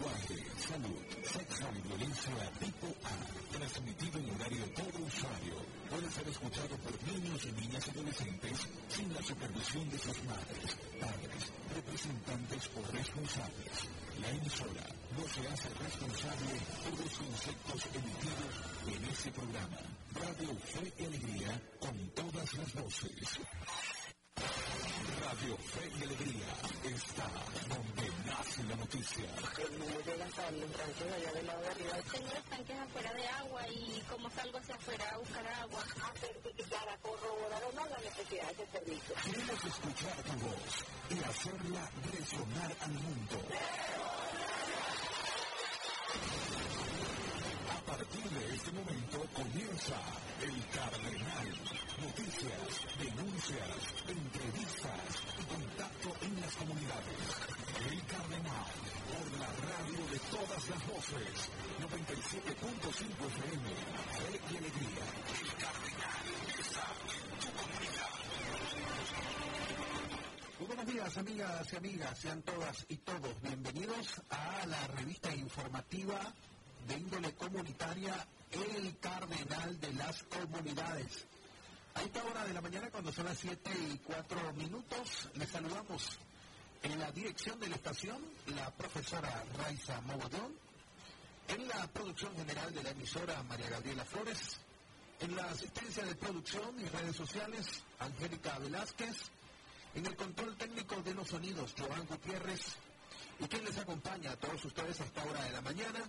lenguaje, salud, sexo y violencia tipo A, transmitido en horario todo usuario, puede ser escuchado por niños y niñas adolescentes sin la supervisión de sus madres, padres, representantes o responsables. La emisora no se hace responsable por los conceptos emitidos en ese programa. Radio Fe y Alegría con todas las voces. Radio Fe y Alegría está donde nace la noticia. El a salir un tranque allá de arriba. Tengo los tanques afuera de agua y como salgo hacia afuera a buscar agua. A certificar, a corroborar o no la necesidad de ese servicio. Queremos escuchar tu voz y hacerla resonar al mundo. A partir de este momento comienza El Cardenal. Noticias, denuncias, entrevistas y contacto en las comunidades. El Cardenal, por la radio de todas las voces. 97.5 FM. Fe y alegría. El Cardenal está en tu comunidad. Muy buenos días, amigas y amigas. Sean todas y todos bienvenidos a la revista informativa de índole comunitaria El Cardenal de las Comunidades. A esta hora de la mañana, cuando son las 7 y 4 minutos, les saludamos en la dirección de la estación, la profesora Raiza Mogollón, en la producción general de la emisora María Gabriela Flores, en la asistencia de producción y redes sociales, Angélica Velázquez, en el control técnico de los sonidos, Joan Gutiérrez, y quien les acompaña a todos ustedes a esta hora de la mañana,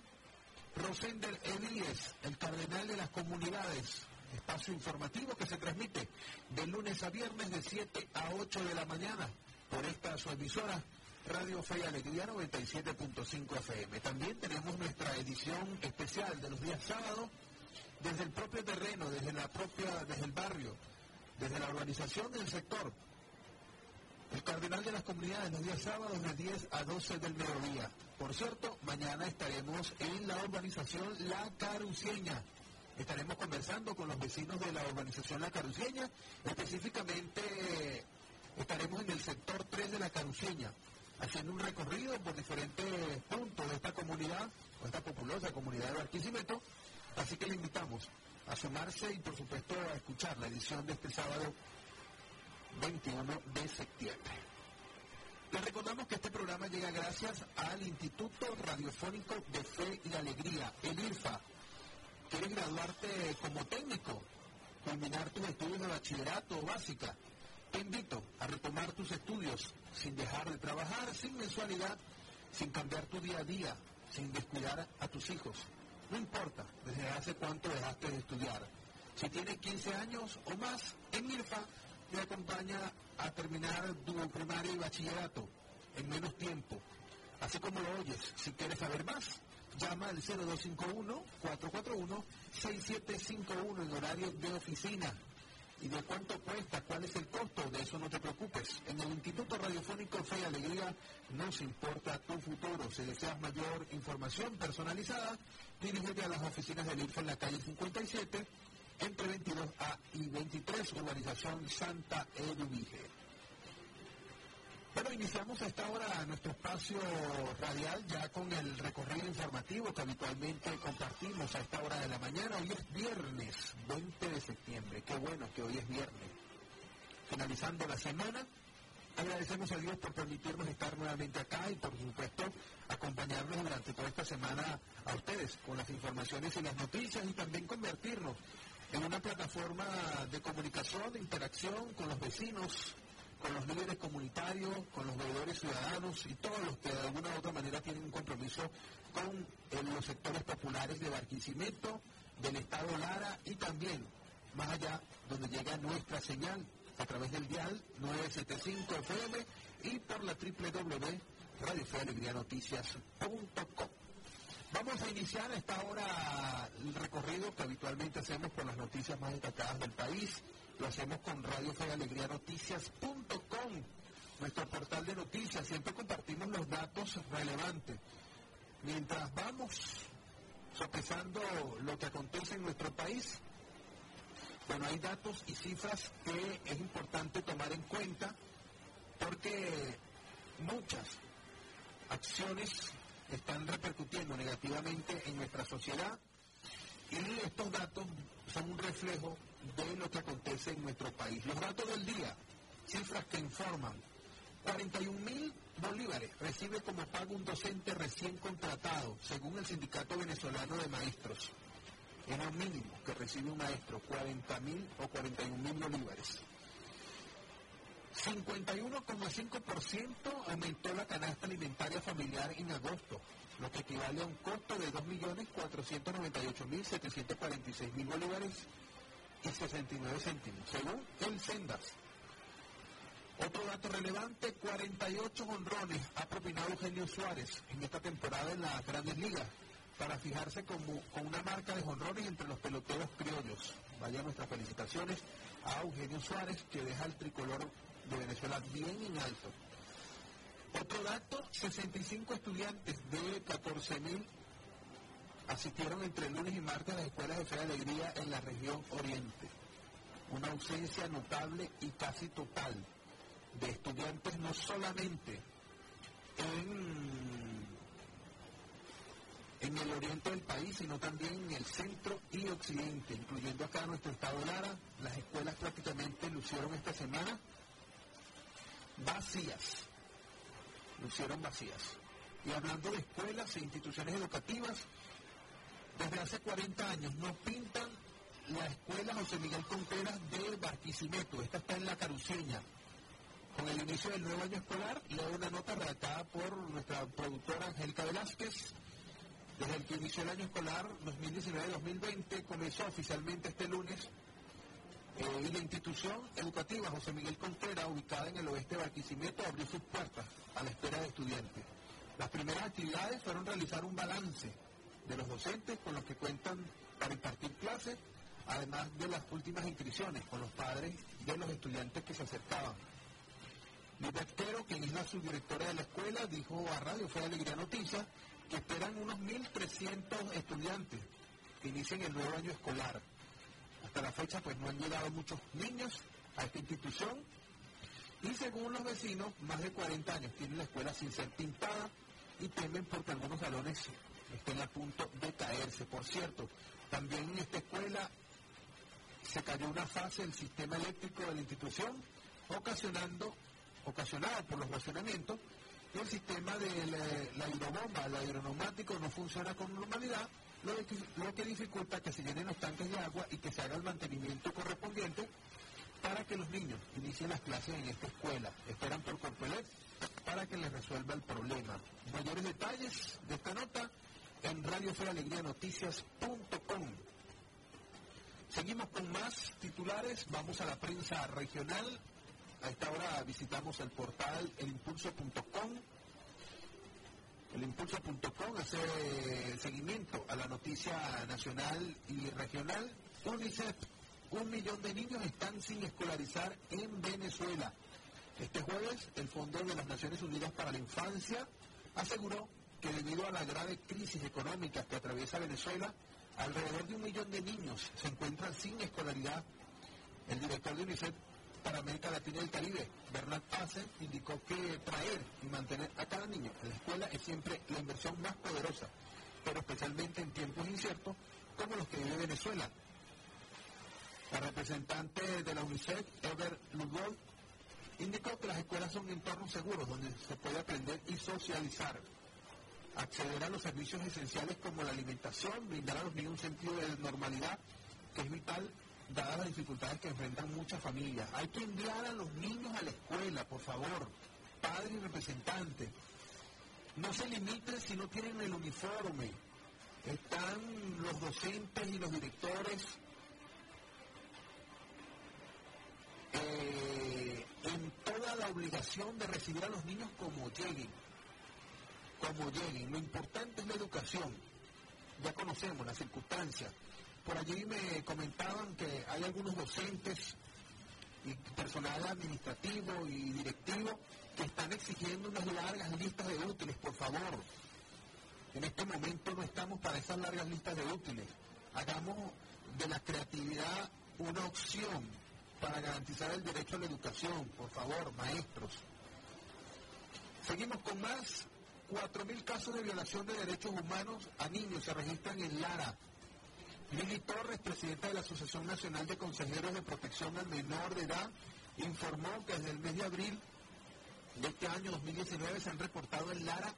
Rosender Elías, el cardenal de las comunidades, espacio informativo que se transmite de lunes a viernes de 7 a 8 de la mañana por esta su emisora Radio Fe y Alegría 97.5 FM. También tenemos nuestra edición especial de los días sábados desde el propio terreno, desde la propia, desde el barrio, desde la urbanización del sector. El cardenal de las comunidades los días sábados de 10 a 12 del mediodía. Por cierto, mañana estaremos en la urbanización La Caruceña. Estaremos conversando con los vecinos de la urbanización La Caruceña. Específicamente estaremos en el sector 3 de La Caruceña, haciendo un recorrido por diferentes puntos de esta comunidad, o esta populosa comunidad de Barquisimeto. Así que le invitamos a sumarse y por supuesto a escuchar la edición de este sábado 21 de septiembre. Les recordamos que este programa llega gracias al Instituto Radiofónico de Fe y Alegría, el IRFA. ¿Quieres graduarte como técnico? Culminar tus estudios de bachillerato o básica. Te invito a retomar tus estudios sin dejar de trabajar, sin mensualidad, sin cambiar tu día a día, sin descuidar a tus hijos. No importa desde hace cuánto dejaste de estudiar. Si tienes 15 años o más, en IRFA te acompaña a terminar tu primaria y bachillerato en menos tiempo. Así como lo oyes, si quieres saber más, llama al 0251-441-6751 en horario de oficina. ¿Y de cuánto cuesta? ¿Cuál es el costo? De eso no te preocupes. En el Instituto Radiofónico Fe y Alegría nos importa tu futuro. Si deseas mayor información personalizada, dirígete a las oficinas del IRFA en la calle 57 entre 22A y 23, urbanización Santa Eduvige. Bueno, iniciamos a esta hora nuestro espacio radial ya con el recorrido informativo que habitualmente compartimos a esta hora de la mañana. Hoy es viernes 20 de septiembre. Qué bueno que hoy es viernes. Finalizando la semana, agradecemos a Dios por permitirnos estar nuevamente acá y por supuesto acompañarnos durante toda esta semana a ustedes con las informaciones y las noticias y también convertirnos en una plataforma de comunicación, de interacción con los vecinos, con los líderes comunitarios, con los veedores ciudadanos y todos los que de alguna u otra manera tienen un compromiso con los sectores populares de Barquisimeto, del Estado Lara y también más allá donde llega nuestra señal a través del dial 975 FM y por la www.radiofealegrianoticias.com. Vamos a iniciar a esta hora el recorrido que habitualmente hacemos por las noticias más destacadas del país. Lo hacemos con Radio Fe Alegría Noticias.com, nuestro portal de noticias. Siempre compartimos los datos relevantes. Mientras vamos sopesando lo que acontece en nuestro país, bueno, hay datos y cifras que es importante tomar en cuenta porque muchas acciones están repercutiendo negativamente en nuestra sociedad y estos datos son un reflejo de lo que acontece en nuestro país. Los datos del día, cifras que informan. 41 mil bolívares recibe como pago un docente recién contratado, según el Sindicato Venezolano de Maestros. Era un mínimo que recibe un maestro, 40 mil o 41 mil bolívares. 51,5% aumentó la canasta alimentaria familiar en agosto, lo que equivale a un costo de 2.498.746.000 bolívares y 69 céntimos, según el Sendas. Otro dato relevante, 48 honrones ha propinado Eugenio Suárez en esta temporada en las grandes ligas para fijarse como, con una marca de honrones entre los peloteros criollos. Vaya nuestras felicitaciones a Eugenio Suárez que deja el tricolor de Venezuela bien en alto. Otro dato, 65 estudiantes de 14.000 asistieron entre lunes y martes a las escuelas de Fe de Alegría en la región oriente. Una ausencia notable y casi total de estudiantes no solamente en, en el oriente del país, sino también en el centro y occidente, incluyendo acá nuestro estado Lara. Las escuelas prácticamente lucieron esta semana vacías, lucieron vacías. Y hablando de escuelas e instituciones educativas, desde hace 40 años no pintan la escuela José Miguel Contreras de Barquisimeto. Esta está en la Caruceña. Con el inicio del nuevo año escolar, leo una nota redactada por nuestra productora Angélica Velázquez. Desde el que inició el año escolar 2019-2020, comenzó oficialmente este lunes eh, y la institución educativa José Miguel Contreras, ubicada en el oeste de Barquisimeto, abrió sus puertas a la espera de estudiantes. Las primeras actividades fueron realizar un balance de los docentes con los que cuentan para impartir clases, además de las últimas inscripciones con los padres de los estudiantes que se acercaban. Lidia quien es la subdirectora de la escuela, dijo a Radio Fue Alegría Noticias que esperan unos 1.300 estudiantes que inicien el nuevo año escolar. Hasta la fecha pues no han llegado muchos niños a esta institución y según los vecinos, más de 40 años tiene la escuela sin ser pintada y temen porque algunos salones estén a punto de caerse. Por cierto, también en esta escuela se cayó una fase del sistema eléctrico de la institución, ocasionando, ocasionada por los racionamientos, el sistema de la, hidrobomba, el aeroneumático no funciona con normalidad, lo, lo que dificulta que se llenen los tanques de agua y que se haga el mantenimiento correspondiente para que los niños inicien las clases en esta escuela. Esperan por Corpelet para que les resuelva el problema. Mayores detalles de esta nota en Noticias.com. Seguimos con más titulares, vamos a la prensa regional. A esta hora visitamos el portal elimpulso.com. Elimpulso.com hace seguimiento a la noticia nacional y regional. UNICEF, un millón de niños están sin escolarizar en Venezuela. Este jueves, el Fondo de las Naciones Unidas para la Infancia aseguró que debido a la grave crisis económica que atraviesa Venezuela, alrededor de un millón de niños se encuentran sin escolaridad. El director de UNICEF para América Latina y el Caribe, Bernard Pase, indicó que traer y mantener a cada niño en la escuela es siempre la inversión más poderosa, pero especialmente en tiempos inciertos como los que vive Venezuela. La representante de la UNICEF, Ever Ludwig, indicó que las escuelas son entornos seguros donde se puede aprender y socializar acceder a los servicios esenciales como la alimentación, brindar a los niños un sentido de normalidad que es vital dadas las dificultades que enfrentan muchas familias. Hay que enviar a los niños a la escuela, por favor, padres y representantes. No se limiten si no tienen el uniforme. Están los docentes y los directores eh, en toda la obligación de recibir a los niños como lleguen como lleguen. Lo importante es la educación. Ya conocemos las circunstancias. Por allí me comentaban que hay algunos docentes y personal administrativo y directivo que están exigiendo unas largas listas de útiles, por favor. En este momento no estamos para esas largas listas de útiles. Hagamos de la creatividad una opción para garantizar el derecho a la educación, por favor, maestros. Seguimos con más 4.000 casos de violación de derechos humanos a niños se registran en Lara. Lili Torres, presidenta de la Asociación Nacional de Consejeros de Protección al Menor de Edad, informó que desde el mes de abril de este año 2019 se han reportado en Lara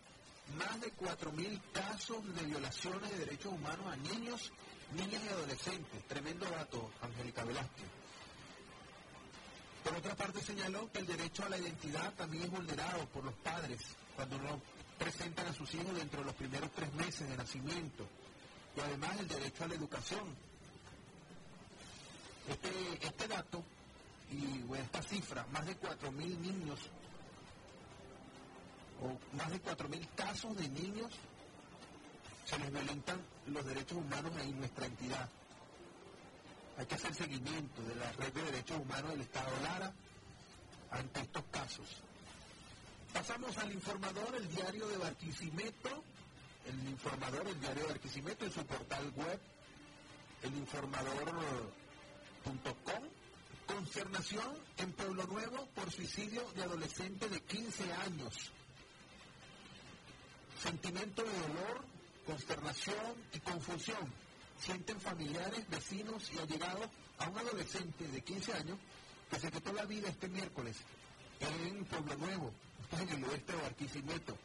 más de 4.000 casos de violaciones de derechos humanos a niños, niñas y adolescentes. Tremendo dato, Angélica Velázquez. Por otra parte, señaló que el derecho a la identidad también es vulnerado por los padres cuando no presentan a sus hijos dentro de los primeros tres meses de nacimiento. Y además el derecho a la educación. Este, este dato y esta cifra, más de 4.000 niños o más de 4.000 casos de niños se les violentan los derechos humanos en nuestra entidad. Hay que hacer seguimiento de la red de derechos humanos del Estado Lara ante estos casos. Pasamos al informador, el diario de Barquisimeto, el informador, el diario de Barquisimeto en su portal web, elinformador.com. Concernación en Pueblo Nuevo por suicidio de adolescente de 15 años. Sentimiento de dolor, consternación y confusión sienten familiares, vecinos y allegados a un adolescente de 15 años que se quitó la vida este miércoles en Pueblo Nuevo, en el oeste de Barquisimeto.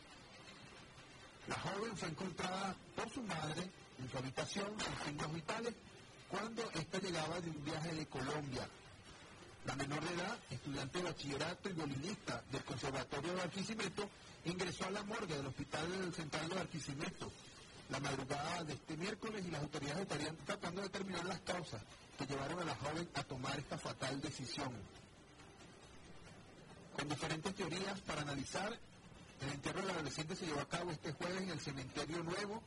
La joven fue encontrada por su madre en su habitación sin signos vitales cuando ésta llegaba de un viaje de Colombia. La menor de edad, estudiante de bachillerato y violinista del Conservatorio de Barquisimeto, ingresó a la morgue del Hospital Central de Barquisimeto la madrugada de este miércoles y las autoridades estarían tratando de determinar las causas que llevaron a la joven a tomar esta fatal decisión. Con diferentes teorías para analizar, el entierro del adolescente se llevó a cabo este jueves en el cementerio nuevo,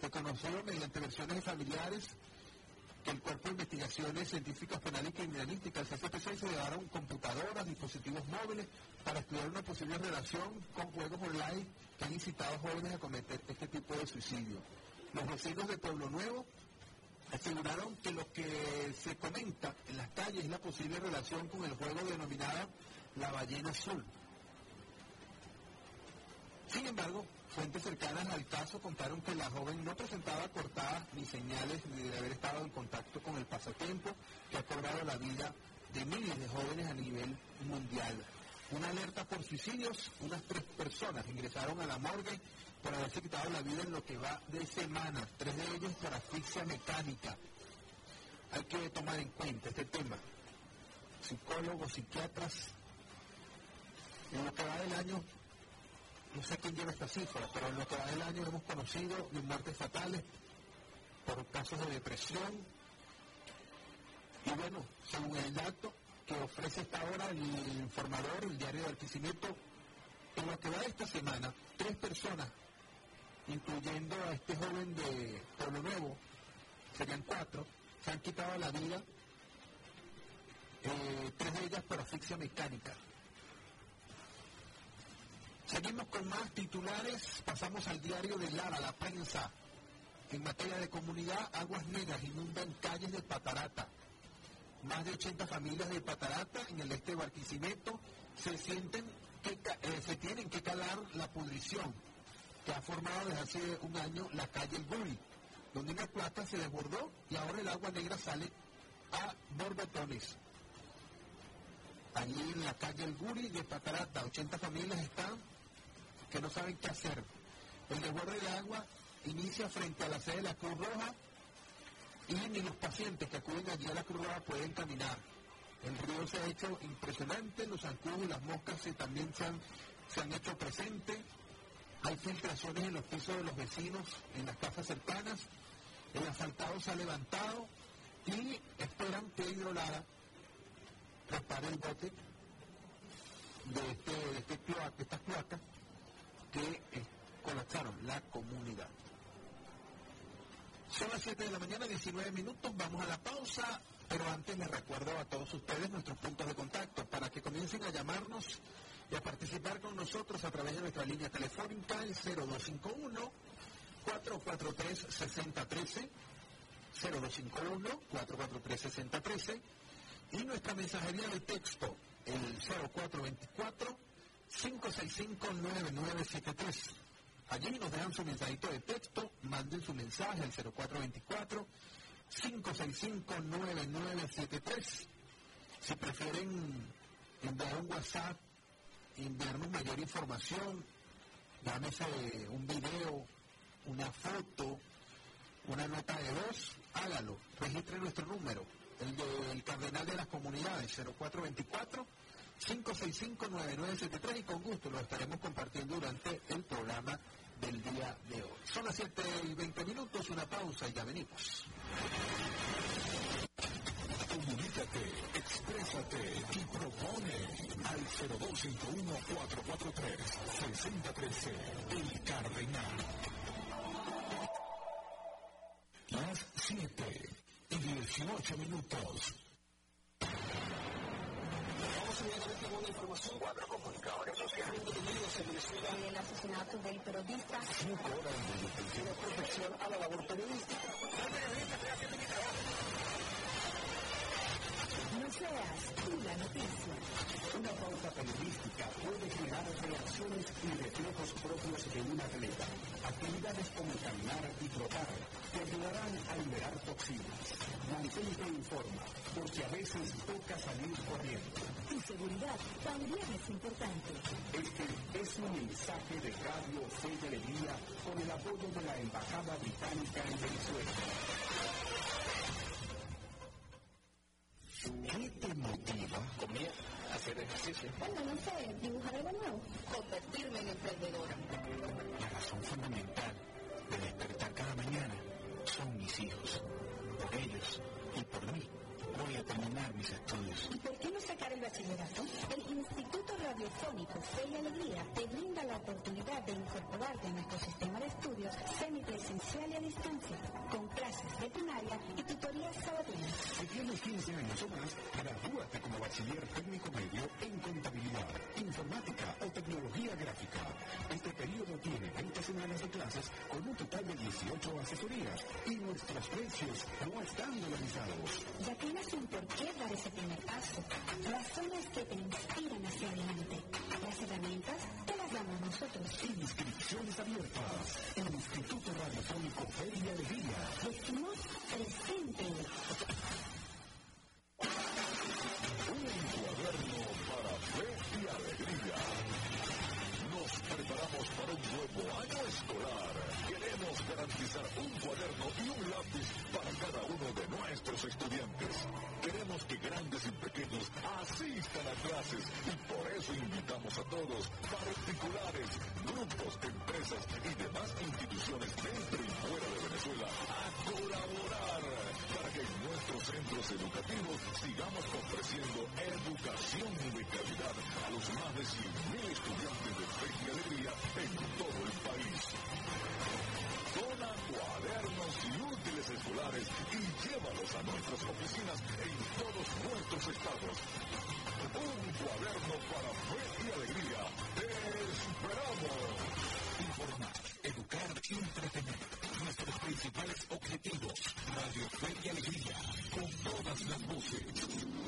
se conoció mediante versiones de familiares que el Cuerpo de Investigaciones Científicas Penales y Criminalísticas, el CCPC, se llevaron computadoras, dispositivos móviles para estudiar una posible relación con juegos online que han incitado a jóvenes a cometer este tipo de suicidio. Los vecinos de Pueblo Nuevo aseguraron que lo que se comenta en las calles es la posible relación con el juego denominado la ballena azul. Sin embargo, fuentes cercanas al caso contaron que la joven no presentaba cortadas ni señales de haber estado en contacto con el pasatiempo que ha cobrado la vida de miles de jóvenes a nivel mundial. Una alerta por suicidios, unas tres personas ingresaron a la morgue por haberse quitado la vida en lo que va de semanas, tres de ellos por asfixia mecánica. Hay que tomar en cuenta este tema. Psicólogos, psiquiatras, en lo que va del año no sé quién lleva esta cifra, pero en lo que va del año hemos conocido muertes fatales por casos de depresión. Y bueno, según el dato que ofrece esta hora el informador, el diario de Alquicimiento, en lo que va de esta semana, tres personas, incluyendo a este joven de Pueblo Nuevo, serían cuatro, se han quitado la vida, eh, tres de ellas por asfixia mecánica. Seguimos con más titulares, pasamos al diario de Lara, la prensa. En materia de comunidad, aguas negras inundan calles de Patarata. Más de 80 familias de Patarata, en el este de Barquisimeto, se sienten que eh, se tienen que calar la pudrición que ha formado desde hace un año la calle El Guri, donde una plata se desbordó y ahora el agua negra sale a borbotones. Allí en la calle El Guri de Patarata, 80 familias están que no saben qué hacer. El desborde de agua inicia frente a la sede de la Cruz Roja y ni los pacientes que acuden allí a la Cruz Roja pueden caminar. El río se ha hecho impresionante, los zancudos y las moscas también se han, se han hecho presentes. Hay filtraciones en los pisos de los vecinos, en las casas cercanas. El asfaltado se ha levantado y esperan que Hidrolara repare el bote de, este, de, este estas cloacas que eh, colapsaron la comunidad. Son las 7 de la mañana, 19 minutos, vamos a la pausa, pero antes les recuerdo a todos ustedes nuestros puntos de contacto para que comiencen a llamarnos y a participar con nosotros a través de nuestra línea telefónica, el 0251 443 6013 0251 443 6013 y nuestra mensajería de texto, el 0424 565-9973. Allí nos dejan su mensajito de texto, manden su mensaje al 0424 565-9973. Si prefieren enviar un WhatsApp, enviarnos mayor información, llámese un video, una foto, una nota de voz, hágalo. Registre nuestro número, el del Cardenal de las Comunidades, 0424 565-9973 y con gusto lo estaremos compartiendo durante el programa del día de hoy. Son las 7 y 20 minutos, una pausa y ya venimos. Comunícate, exprésate y propone al 0251-443-6013, El Cardenal. Las 7 y 18 minutos. Vamos inmediatamente con una información. Cuatro comunicadores sociales detenidos en Venezuela. El asesinato del periodista. Cinco horas de detención. Protección a la labor periodística. Seas tú la noticia. Una pauta periodística puede generar reacciones y reflejos propios de un atleta. Actividades como caminar y trotar te ayudarán a liberar toxinas. Mantente en forma, porque a veces toca salir corriendo. Tu seguridad también es importante. Este es un mensaje de Radio Fe de Alegría con el apoyo de la Embajada Británica en Venezuela. Asesorías y nuestros precios no están dolarizados. Ya tienes un por qué dar ese primer paso. Razones que te inspiran hacia adelante. Las herramientas te las damos nosotros. Inscripciones abiertas. El Instituto Radiofónico Fe y educación de calidad a los más de 100.000 estudiantes de fe y alegría en todo el país. Dona cuadernos y útiles escolares y llévalos a nuestras oficinas en todos nuestros estados. Un cuaderno para fe y alegría. ¡Te esperamos! Informar, educar y entretener. Nuestros principales objetivos. Radio Fe y Alegría. Con todas las voces.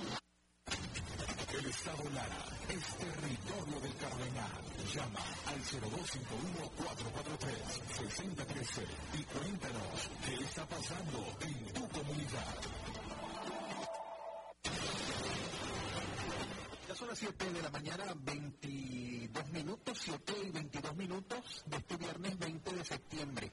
Lara es territorio del Cardenal. Llama al 0251-443-6013 y cuéntanos qué está pasando en tu comunidad. Ya son las 7 de la mañana, 22 minutos, 7 y 22 minutos de este viernes 20 de septiembre.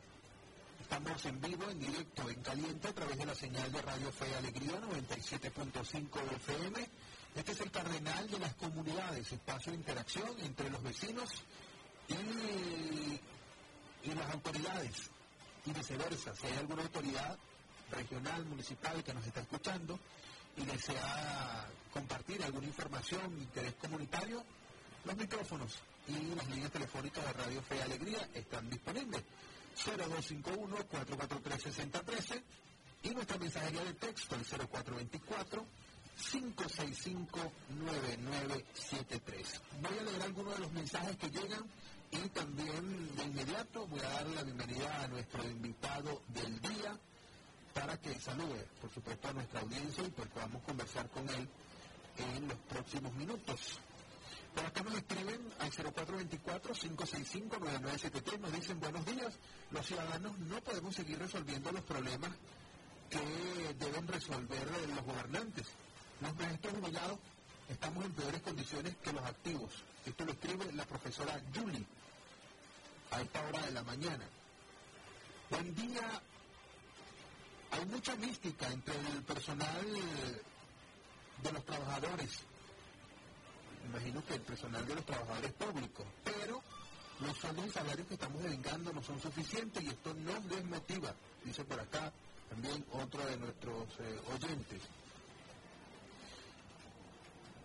Estamos en vivo, en directo, en caliente, a través de la señal de Radio Fe Alegría 97.5 FM. Este es el cardenal de las comunidades, espacio de interacción entre los vecinos y, las autoridades, y viceversa. Si hay alguna autoridad regional, municipal que nos está escuchando y desea compartir alguna información, interés comunitario, los micrófonos y las líneas telefónicas de Radio Fe y Alegría están disponibles. 0251-443-6013 y nuestra mensajería de texto, el 0424 565-9973. Voy a leer algunos de los mensajes que llegan y también de inmediato voy a dar la bienvenida a nuestro invitado del día para que salude, por supuesto, a nuestra audiencia y pues podamos conversar con él en los próximos minutos. Por acá nos escriben al 0424-565-9973, nos dicen buenos días, los ciudadanos no podemos seguir resolviendo los problemas que deben resolver los gobernantes. Los maestros jubilados estamos en peores condiciones que los activos. Esto lo escribe la profesora Julie a esta hora de la mañana. Buen día. Hay mucha mística entre el personal de los trabajadores. Imagino que el personal de los trabajadores públicos, pero los sueldos y salarios que estamos devengando no son suficientes y esto nos desmotiva, dice por acá también otro de nuestros eh, oyentes.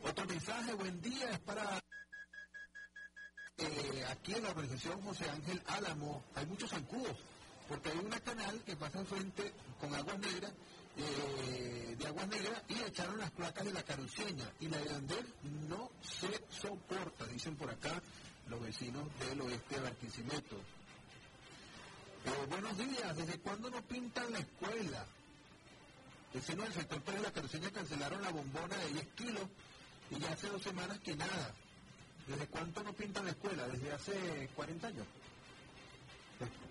Otro mensaje, buen día, es para eh, aquí en la organización José Ángel Álamo. Hay muchos zancudos, porque hay una canal que pasa enfrente con aguas negras, eh, de aguas negras, y echaron las placas de la caruceña. Y la de no se soporta, dicen por acá los vecinos del oeste de Barquisimeto. Eh, buenos días, ¿desde cuándo no pintan la escuela? Vecinos del sector 3 de la caruceña cancelaron la bombona de 10 kilos y hace dos semanas que nada. ¿Desde cuánto no pintan la escuela? Desde hace 40 años.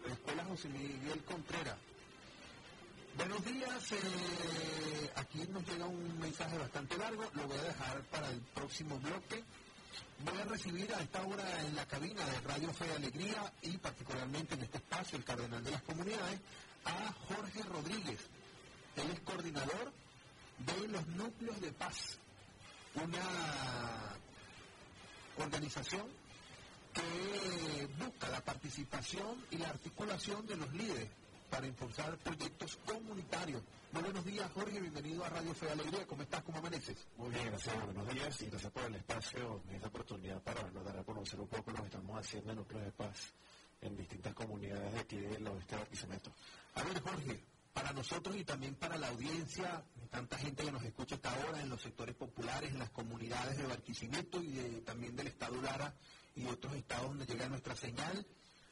La escuela José Miguel Contreras. Buenos días, eh, aquí nos llega un mensaje bastante largo, lo voy a dejar para el próximo bloque. Voy a recibir a esta hora en la cabina de Radio Fe de Alegría y particularmente en este espacio, el Cardenal de las Comunidades, a Jorge Rodríguez. Él es coordinador de los núcleos de paz una organización que busca la participación y la articulación de los líderes para impulsar proyectos comunitarios. Muy buenos días, Jorge, bienvenido a Radio Fe de Alegría. ¿Cómo estás? ¿Cómo amaneces? Muy bien, gracias. Buenos días y gracias por el espacio, esta oportunidad para dar a conocer un poco lo que estamos haciendo en Núcleo de Paz en distintas comunidades de aquí del oeste de Barquisimeto. A ver, Jorge, para nosotros y también para la audiencia, tanta gente que nos escucha hasta ahora en los sectores populares, en las comunidades de Barquisimeto y también del estado Lara y otros estados donde llega nuestra señal.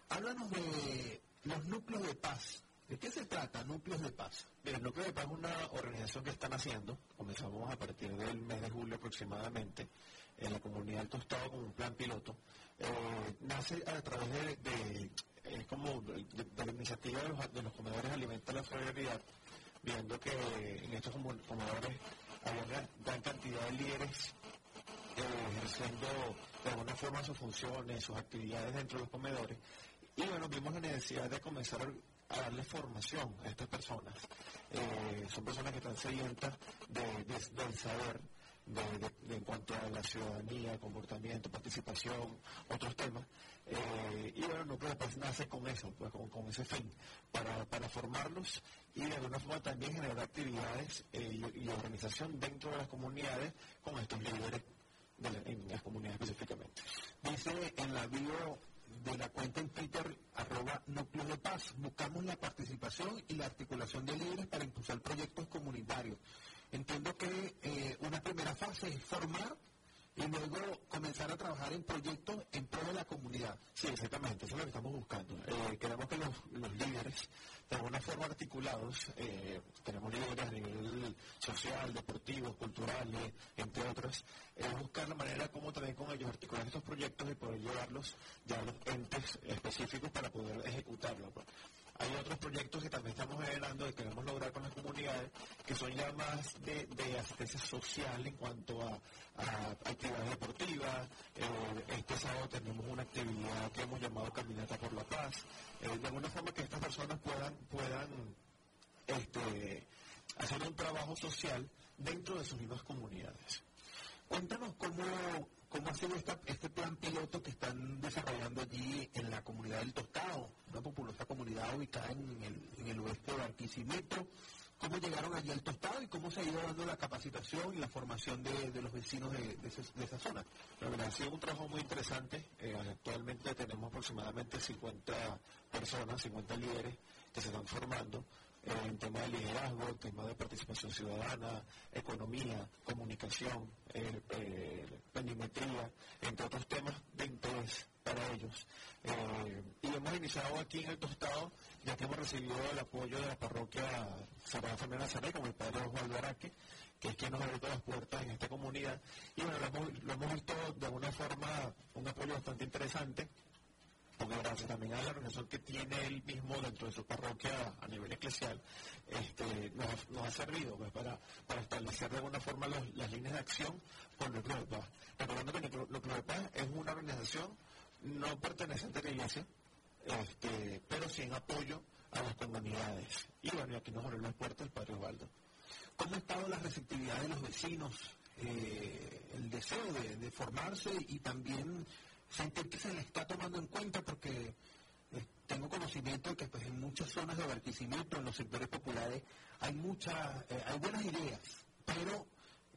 Háblanos de los núcleos de paz. ¿De qué se trata, Núcleos de Paz? El Núcleo de Paz es una organización que están haciendo, comenzamos a partir del mes de julio aproximadamente, en la comunidad del Tostado con un plan piloto. Eh, nace a través de es como de, la iniciativa de los, de los comedores Alimenta la Solidaridad, viendo que en estos comedores hay una gran cantidad de líderes eh, ejerciendo de alguna forma sus funciones, sus actividades dentro de los comedores. Y bueno, vimos la necesidad de comenzar a darle formación a estas personas. Eh, son personas que están sedientas de, del saber, de, en cuanto a la ciudadanía, comportamiento, participación, otros temas. Eh, y bueno, Núcleo de Paz nace con eso, pues, con, ese fin, para, para, formarlos y de alguna forma también generar actividades eh, y, organización dentro de las comunidades con estos líderes en las comunidades específicamente. Dice en la bio de la cuenta en Twitter, arroba Núcleo de Paz, buscamos la participación y la articulación de líderes para impulsar proyectos comunitarios. Entiendo que eh, una primera fase es formar y luego comenzar a trabajar en proyectos en pro la comunidad. Sí, exactamente, eso es lo que estamos buscando. Eh, queremos que los, líderes, de alguna forma articulados, eh, tenemos líderes a nivel social, deportivo, cultural, entre otros, es buscar la manera como también con ellos articular estos proyectos y poder llevarlos ya a los entes específicos para poder ejecutarlos. Hay otros proyectos que también estamos generando y queremos lograr con las comunidades, que son ya más de, asistencia social en cuanto a, actividades deportivas. Eh, este sábado tenemos una actividad que hemos llamado Caminata por la Paz. Eh, de alguna forma que estas personas puedan, puedan este, hacer un trabajo social dentro de sus mismas comunidades. Cuéntanos cómo ¿Cómo ha sido este plan piloto que están desarrollando allí en la comunidad del Tostado, una populosa comunidad ubicada en el, oeste de Barquisimeto? ¿Cómo llegaron allí al Tostado y cómo se ha ido dando la capacitación y la formación de, los vecinos de, esa zona? La verdad ha sido un trabajo muy interesante. Eh, actualmente tenemos aproximadamente 50 personas, 50 líderes que se están formando en tema de liderazgo, en tema de participación ciudadana, economía, comunicación, eh, eh, entre otros temas de interés para ellos. Eh, y hemos iniciado aquí en el Tostado, ya que hemos recibido el apoyo de la parroquia Sagrada Familia Nazaret, con el padre Osvaldo Araque, que es quien nos ha abierto las puertas en esta comunidad. Y bueno, lo hemos, visto de alguna forma un apoyo bastante interesante porque gracias también a la organización que tiene él mismo dentro de su parroquia a nivel eclesial, este, nos, ha servido pues, para, para establecer de alguna forma las líneas de acción con Club de Paz. Recordando que Club de Paz es una organización no perteneciente a la iglesia, este, pero sí en apoyo a las comunidades. Y bueno, aquí nos abrió las puertas el Padre Osvaldo. ¿Cómo ha estado la receptividad de los vecinos? Eh, el deseo de formarse y también sentir que se le está tomando en cuenta porque eh, tengo conocimiento de que pues, en muchas zonas de Barquisimeto, en los sectores populares, hay muchas, eh, hay buenas ideas, pero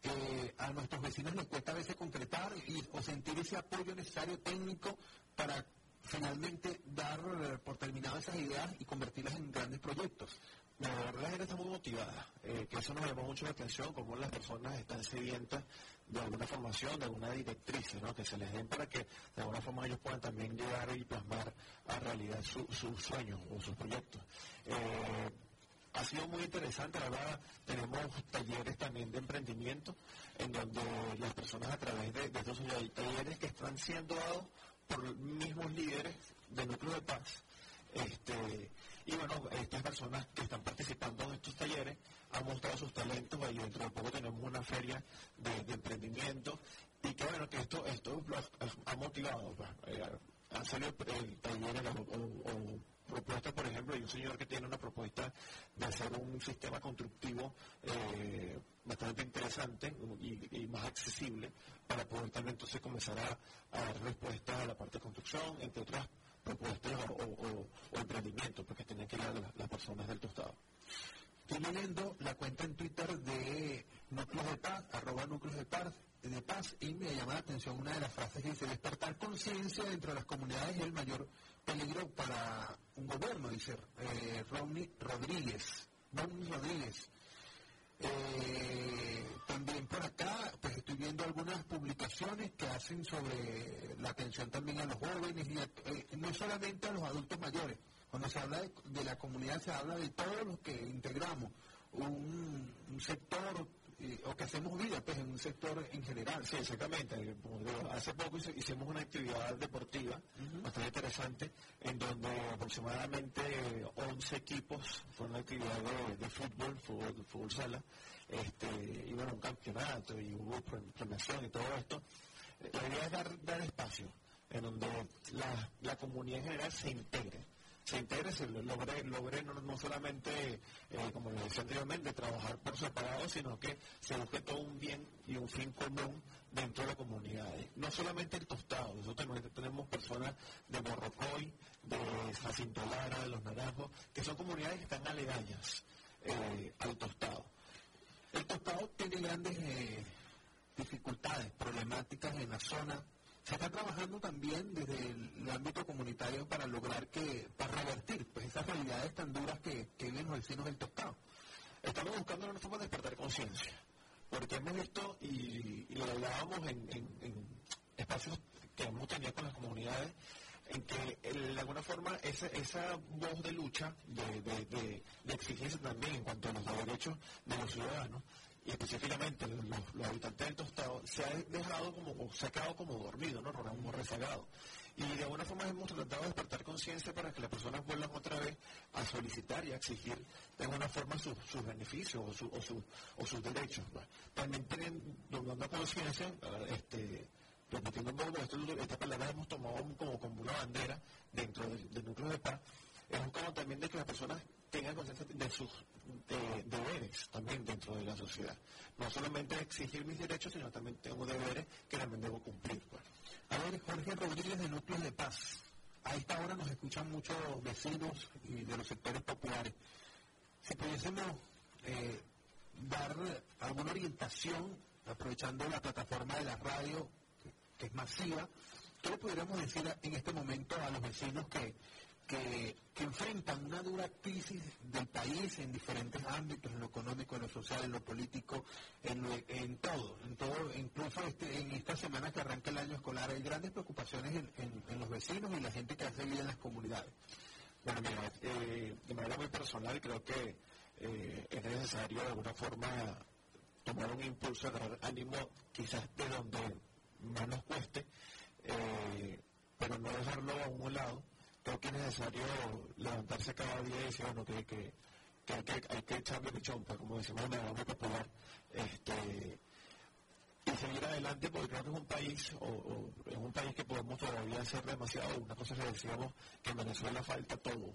eh, a nuestros vecinos les cuesta a veces concretar y, o sentir ese apoyo necesario técnico para finalmente dar por terminadas esas ideas y convertirlas en grandes proyectos. La verdad, la gente está muy motivada, que eso nos llamó mucho la atención, cómo las personas están sedientas de alguna formación, de alguna directriz, ¿no? que se les den para que de alguna forma ellos puedan también llegar y plasmar a realidad sus sueños o sus proyectos. Eh, ha sido muy interesante, verdad, tenemos talleres también de emprendimiento, en donde las personas a través de, estos talleres que están siendo dados por mismos líderes de núcleo de paz, este, y bueno, estas personas que están participando en estos talleres han mostrado sus talentos y dentro de poco tenemos una feria de, emprendimiento y que bueno, que esto, esto ha motivado, eh, han salido talleres o, propuestas, por ejemplo, hay un señor que tiene una propuesta de hacer un sistema constructivo eh, bastante interesante y, más accesible para poder también entonces comenzar a, dar respuestas a la parte de construcción, entre otras propuestas o, emprendimientos porque tienen que ir las, personas del tostado. Estoy leyendo la cuenta en Twitter de Núcleos de Paz, arroba Núcleos de Paz, de Paz, y me llama la atención una de las frases que dice, despertar conciencia dentro de las comunidades es el mayor peligro para un gobierno, dice eh, Rodríguez. Ronnie Rodríguez. Eh, también por acá, pues estoy viendo algunas publicaciones que hacen sobre la atención también a los jóvenes y eh, no solamente a los adultos mayores. Cuando se habla de, la comunidad se habla de todos los que integramos un, sector eh, o que hacemos vida pues en un sector en general. Sí, exactamente. Hace poco hicimos una actividad deportiva bastante interesante en donde aproximadamente 11 equipos fueron actividad de, de fútbol, fútbol, fútbol sala, este, y bueno, un campeonato y hubo premiación y todo esto. La idea es dar, dar espacio en donde la, la comunidad en general se integre se integre, se logre, logre no, solamente, eh, como les decía anteriormente, trabajar por separado, sino que se busque todo un bien y un fin común dentro de la comunidad. No solamente el tostado, nosotros tenemos personas de Morrocoy, de Jacinto Lara, de Los Naranjos, que son comunidades que están aledañas eh, al tostado. El tostado tiene grandes eh, dificultades, problemáticas en la zona. Se está trabajando también desde el, ámbito comunitario para lograr que, para revertir pues, esas realidades tan duras que, viven los vecinos del tostado. Estamos buscando una forma de despertar conciencia, porque hemos visto y, lo hablábamos en, espacios que hemos tenido con las comunidades, en que de alguna forma esa, esa voz de lucha, de, de, de, exigencia también en cuanto a los derechos de los ciudadanos, y específicamente los, habitantes del tostado, se ha dejado como, se ha quedado como dormido, ¿no? Como rezagado. Y de alguna forma hemos tratado de despertar conciencia para que las personas vuelvan otra vez a solicitar y a exigir de alguna forma sus, beneficios o, sus derechos. También tienen, tomando conciencia, este, repitiendo un poco, esta palabra hemos tomado como, como una bandera dentro del, núcleo de paz, es como también de que las personas tengan conciencia de sus deberes también dentro de la sociedad. No solamente exigir mis derechos, sino también tengo deberes que también debo cumplir. Pues. A ver, Jorge Rodríguez de Núcleos de Paz. A esta hora nos escuchan muchos vecinos y de los sectores populares. Si pudiésemos eh, dar alguna orientación, aprovechando la plataforma de la radio, que, es masiva, ¿qué le podríamos decir en este momento a los vecinos que enfrentan una dura crisis del país en diferentes ámbitos, en lo económico, en lo social, en lo político, en, todo, en todo, incluso este, en esta semana que arranca el año escolar hay grandes preocupaciones en, los vecinos y la gente que hace vida en las comunidades. Bueno, mira, eh, de manera muy personal creo que eh, es necesario de alguna forma tomar un impulso, agarrar ánimo quizás de donde más nos cueste, eh, dejarlo a un lado. Creo que es necesario levantarse cada día y decir, bueno, que, que, que hay, que hay que echarle pichompa, como decimos en el popular, este, y seguir adelante porque creo que es un país, o, es un país que podemos todavía hacer demasiado. Una cosa que decíamos que en Venezuela falta todo,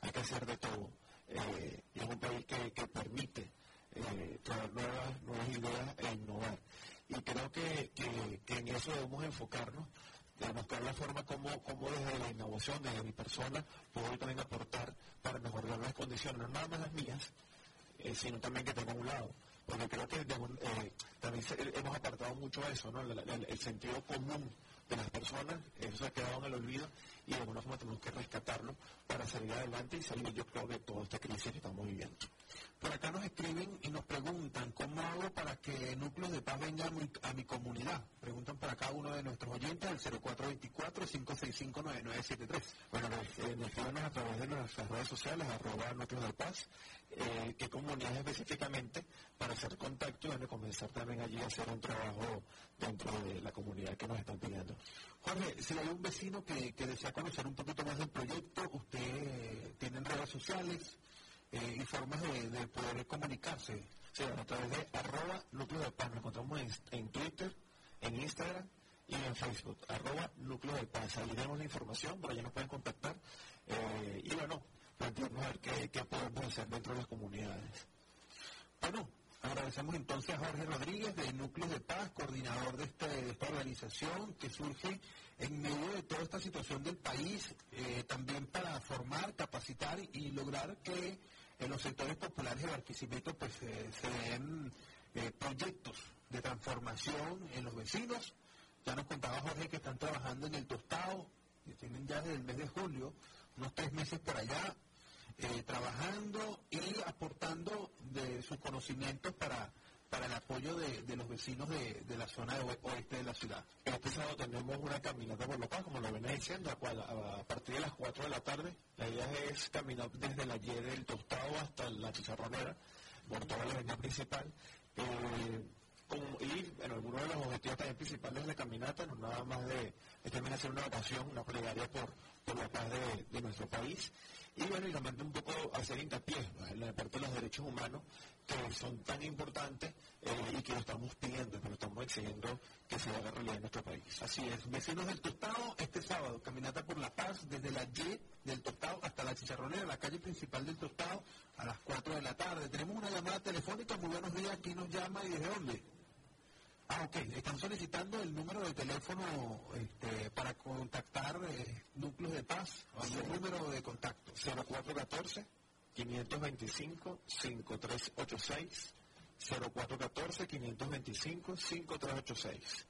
hay que hacer de todo. Eh, y es un país que, que permite eh, traer nuevas, nuevas ideas e innovar. Y creo que, que, en eso debemos enfocarnos, de buscar la forma como, como desde la innovación, desde mi persona, puedo también aportar para mejorar las condiciones, no nada más las mías, eh, sino también que tengo un lado porque creo que eh, también hemos apartado mucho eso, ¿no? el, sentido común de las personas, eso se ha quedado en el olvido y de alguna forma tenemos que rescatarlo para salir adelante y salir yo creo de toda esta crisis que estamos viviendo. Por acá nos escriben y nos preguntan, ¿cómo hago para que Núcleos de Paz venga a mi, comunidad? Preguntan para cada uno de nuestros oyentes al 0424-565-9973. Bueno, eh, nos escriben a través de nuestras redes sociales, arroba Núcleos de Paz, eh, qué comunidad específicamente para hacer contacto y bueno, comenzar también allí a hacer un trabajo dentro de la comunidad que nos están pidiendo. Jorge, si hay un vecino que, desea conocer un poquito más del proyecto, ¿usted tiene redes sociales eh, y formas de, poder comunicarse? Sí, a través de arroba núcleo de paz. Nos encontramos en, Twitter, en Instagram y en Facebook, arroba núcleo de paz. Ahí la información, por allá nos pueden contactar. Eh, y bueno, plantearnos a ver qué, podemos hacer dentro de las comunidades. Bueno, agradecemos entonces a Jorge Rodríguez de Núcleo de Paz, coordinador de, este, esta organización que surge en medio de toda esta situación del país, eh, también para formar, capacitar y lograr que en los sectores populares de Barquisimeto pues eh, se den eh, proyectos de transformación en los vecinos. Ya nos contaba Jorge que están trabajando en el tostado, que tienen ya desde el mes de julio, unos tres meses por allá, eh, trabajando y aportando de sus conocimientos para, para el apoyo de, los vecinos de, la zona oeste de la ciudad. Este sábado tenemos una caminata por local, como lo venía diciendo, a, partir de las 4 de la tarde. La idea es caminar desde la Y del Tostado hasta la Chicharronera, por toda la avenida principal. Eh, y bueno, alguno de los objetivos también principales de la caminata, no nada más de, también hacer una ocasión, una plegaria por, por la paz de nuestro país y bueno, y realmente un poco hacer hincapié en la parte de los derechos humanos que son tan importantes eh, y que lo estamos pidiendo, pero estamos exigiendo que se haga realidad en nuestro país. Así es, vecinos del Tostado, este sábado, caminata por la paz desde la Y del Tostado hasta la Chicharronera, la calle principal del Tostado, a las 4 de la tarde. Tenemos una llamada telefónica, muy buenos días, ¿quién nos llama y desde dónde? Ah, ok. Están solicitando el número de teléfono este, para contactar eh, núcleos de paz. el número de contacto. 0414-525-5386. 0414-525-5386.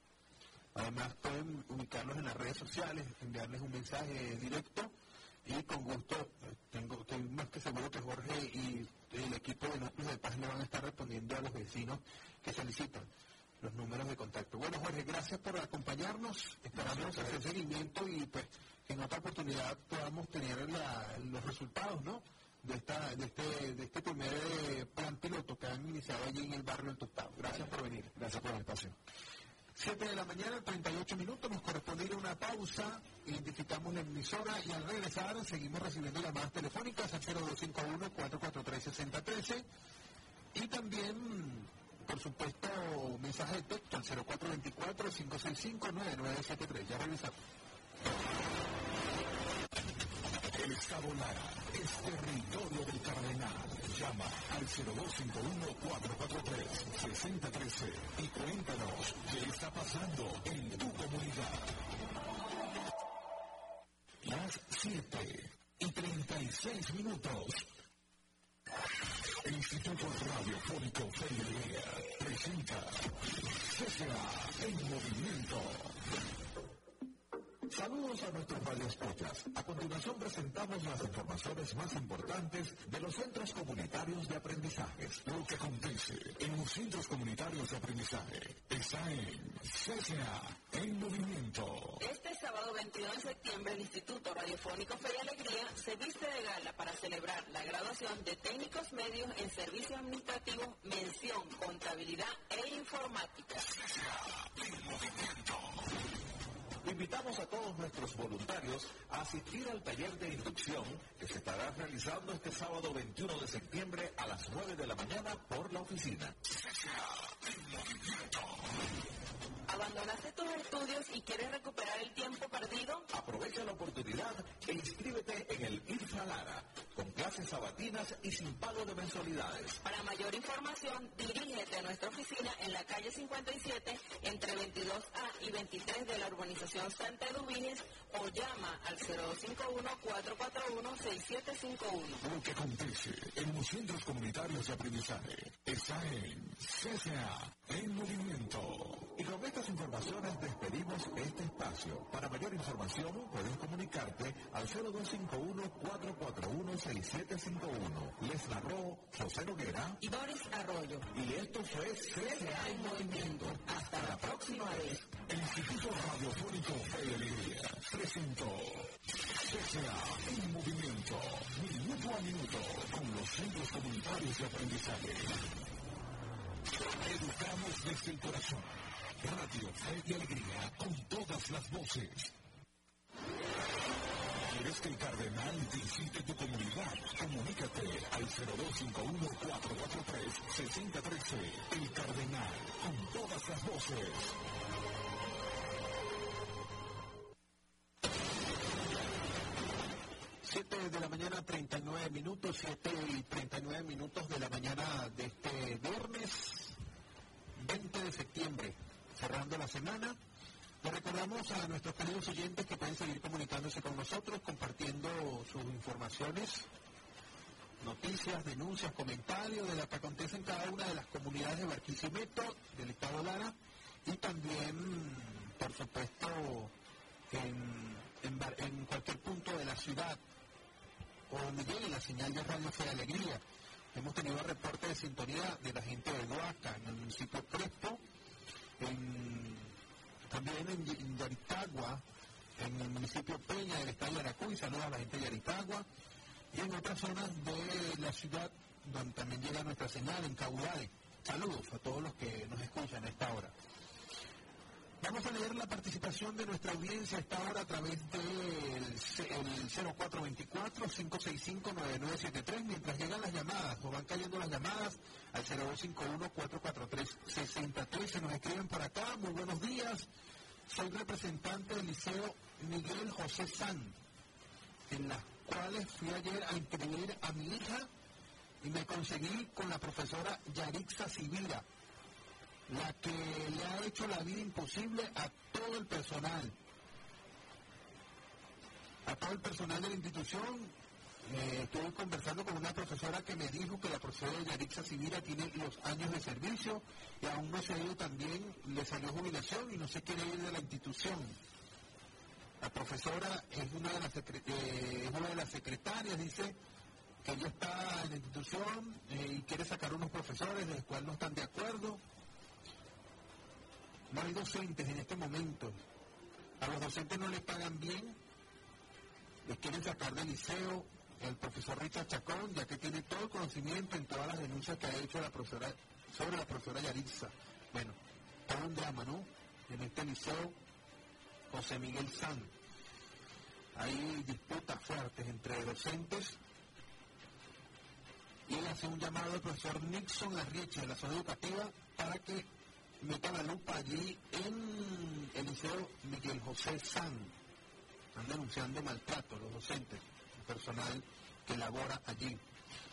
Además pueden ubicarlos en las redes sociales, enviarles un mensaje directo y con gusto eh, tengo, estoy más que seguro que Jorge y el equipo de núcleos de paz le van a estar respondiendo a los vecinos que solicitan los números de contacto. Bueno, Jorge, gracias por acompañarnos. Esperamos hacer seguimiento y pues en otra oportunidad podamos tener los resultados, ¿no? De, esta, de, este, de este primer eh, plan piloto que han iniciado allí en el barrio del Tostado. Gracias por venir. Gracias por el espacio. 7 de la mañana, 38 minutos, nos corresponde ir a una pausa, identificamos la emisora y al regresar seguimos recibiendo llamadas telefónicas al 0251-443-6013 y también por supuesto, mensaje de texto al 0424-565-9973. Ya regresamos. El Estado Lara es territorio del Cardenal. Llama al 0251-443-6013 y cuéntanos qué está pasando en tu comunidad. Las 7 y 36 minutos. El Instituto Radiofónico Fe presenta CCA en movimiento. Saludos a nuestros radioescuchas. A continuación presentamos las informaciones más importantes de los centros comunitarios de aprendizajes. Lo que acontece en los centros comunitarios de aprendizaje está en CCA en movimiento. Este sábado 22 de septiembre el Instituto Radiofónico Fe y Alegría se viste de gala para celebrar la graduación de técnicos medios en servicios administrativos, mención, contabilidad e informática. CCA en movimiento Invitamos a todos nuestros voluntarios a asistir al taller de inducción que se estará realizando este sábado 21 de septiembre a las 9 de la mañana por la oficina. ¿Abandonaste tus estudios y quieres recuperar el tiempo perdido? Aprovecha la oportunidad e inscríbete en el IRFA Lara, clases sabatinas y sin pago de mensualidades. Para mayor información, dirígete a nuestra oficina en la calle 57, entre 22A y 23 de la urbanización Santa Eduvines o llama al 0251-441-6751. Lo que acontece en los centros comunitarios de aprendizaje está en CCA, en movimiento. Y con estas informaciones despedimos este espacio. Para mayor información puedes comunicarte al 0251-441-6751. Les narró José Noguera y Doris Arroyo. Y esto fue CCA en movimiento. Hasta la próxima vez. El Instituto Radiofónico Fe y Alegría presentó CCA en movimiento. Minuto a minuto con los centros comunitarios de aprendizaje. Educamos desde el corazón. Radio Fe y Alegría con todas las voces. ¿Quieres que el cardenal visite tu comunidad? Comunícate al 0251-443-6013. El cardenal con todas las voces. Siete de la mañana, 39 minutos, 7 y 39 minutos de la mañana de este viernes 20 de septiembre, cerrando la semana. Le recordamos a nuestros queridos oyentes que pueden seguir comunicándose con nosotros, compartiendo sus informaciones, noticias, denuncias, comentarios de lo que acontece en cada una de las comunidades de Barquisimeto, del Estado Lara, y también, por supuesto, en, cualquier punto de la ciudad o donde llegue la señal de Radio Fe Alegría. Hemos tenido reportes de sintonía de la gente de Huaca, en el municipio Crespo, también en, Yaritagua, en el municipio Peña del estado de Yaracuy, saludos a la gente de Yaritagua, y en otras zonas de la ciudad donde también llega nuestra señal, en Caudal. Saludos a todos los que nos escuchan a esta hora. Vamos a leer la participación de nuestra audiencia a esta hora a través del 0424-565-9973, mientras llegan las llamadas, o van cayendo las llamadas al 0251-443-63. Se nos escriben por acá, muy buenos días. Soy representante del Liceo Miguel José San, en las cuales fui ayer a inscribir a mi hija y me conseguí con la profesora Yarixa Sibira la que le ha hecho la vida imposible a todo el personal, a todo el personal de la institución. Eh, estuve conversando con una profesora que me dijo que la profesora Yarixa Sibira tiene los años de servicio y aún no se ha ido también, le salió jubilación y no se quiere ir de la institución. La profesora es una de las, eh, de secretarias, dice que ella está en la institución eh, y quiere sacar unos profesores de los cuales no están de acuerdo. No hay docentes en este momento. A los docentes no les pagan bien. Les quieren sacar del liceo el profesor Richard Chacón, ya que tiene todo el conocimiento en todas las denuncias que ha hecho la profesora sobre la profesora Yaritza. Bueno, todo un drama, ¿no? En este liceo José Miguel San. Hay disputas fuertes entre docentes y él hace un llamado al profesor Nixon Arrieche de la zona educativa para que meta la lupa allí en el liceo Miguel José San. Están denunciando maltrato los docentes, el personal que labora allí.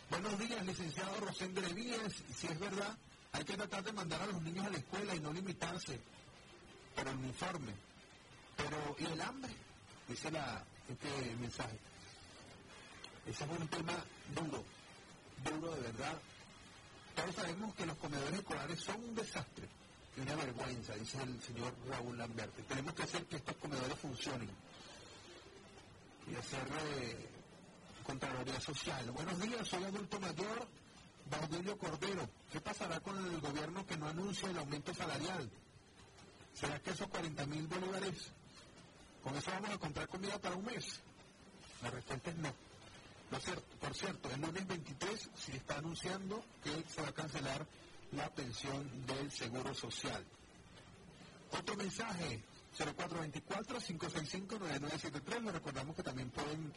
Buenos días, licenciado Rosén Levíes. Si es verdad, hay que tratar de mandar a los niños a la escuela y no limitarse por el uniforme. Pero, ¿y el hambre? Dice la, este mensaje. Ese es un tema duro, duro de verdad. Todos sabemos que los comedores escolares son un desastre una vergüenza, dice el señor Raúl Lamberte. Tenemos que hacer que estos comedores funcionen y hacer eh, Contraloría Social. Buenos días, soy adulto mayor, Baudilio Cordero. ¿Qué pasará con el gobierno que no anuncia el aumento salarial? ¿Será que esos 40 mil bolívares, con eso vamos a comprar comida para un mes? La respuesta es no. Por cierto, por cierto, el lunes 23 se está anunciando que se va a cancelar la pensión del Seguro Social. Otro mensaje 0424-565-9973. Les recordamos que también pueden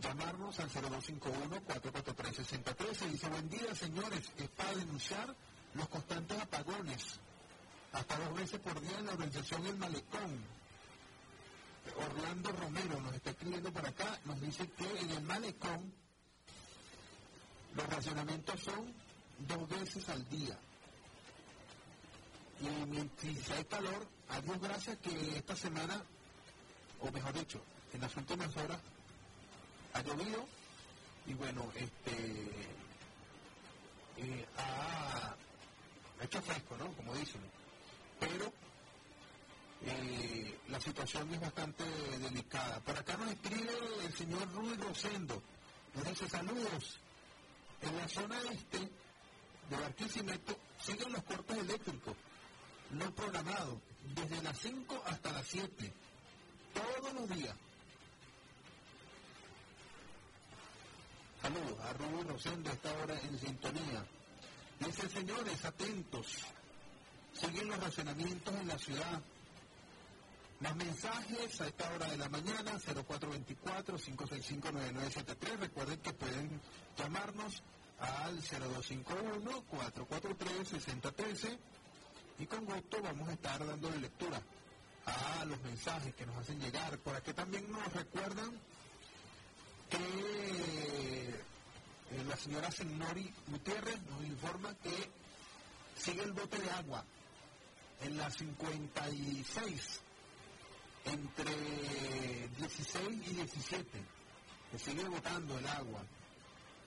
llamarnos al 0251-443-6013. Dice, buen día, señores. Es para denunciar los constantes apagones. Hasta dos veces por día en la organización El Malecón. Orlando Romero nos está escribiendo por acá. Nos dice que en el Malecón los racionamientos son dos veces al día. Y mientras hay calor, a Dios gracias que esta semana, o mejor dicho, en las últimas horas, ha llovido y bueno, este eh, ha, hecho fresco, ¿no? Como dicen. Pero eh, la situación es bastante delicada. Por acá nos escribe el señor Rudy Rosendo. Nos dice saludos. En la zona este de Barquisimeto siguen los cortes eléctricos no programados, desde las 5 hasta las 7, todos los días. Saludos a Rubén Rosendo esta hora en sintonía. Dice, señores, atentos. Siguen los racionamientos en la ciudad. Más mensajes a esta hora de la mañana, 0424-565-9973. Recuerden que pueden llamarnos al 0251-443-6013 y con gusto vamos a estar dándole lectura a los mensajes que nos hacen llegar. Por aquí también nos recuerdan que eh, la señora Senori Gutiérrez nos informa que sigue el bote de agua en la 56 entre 16 y 17 que sigue botando el agua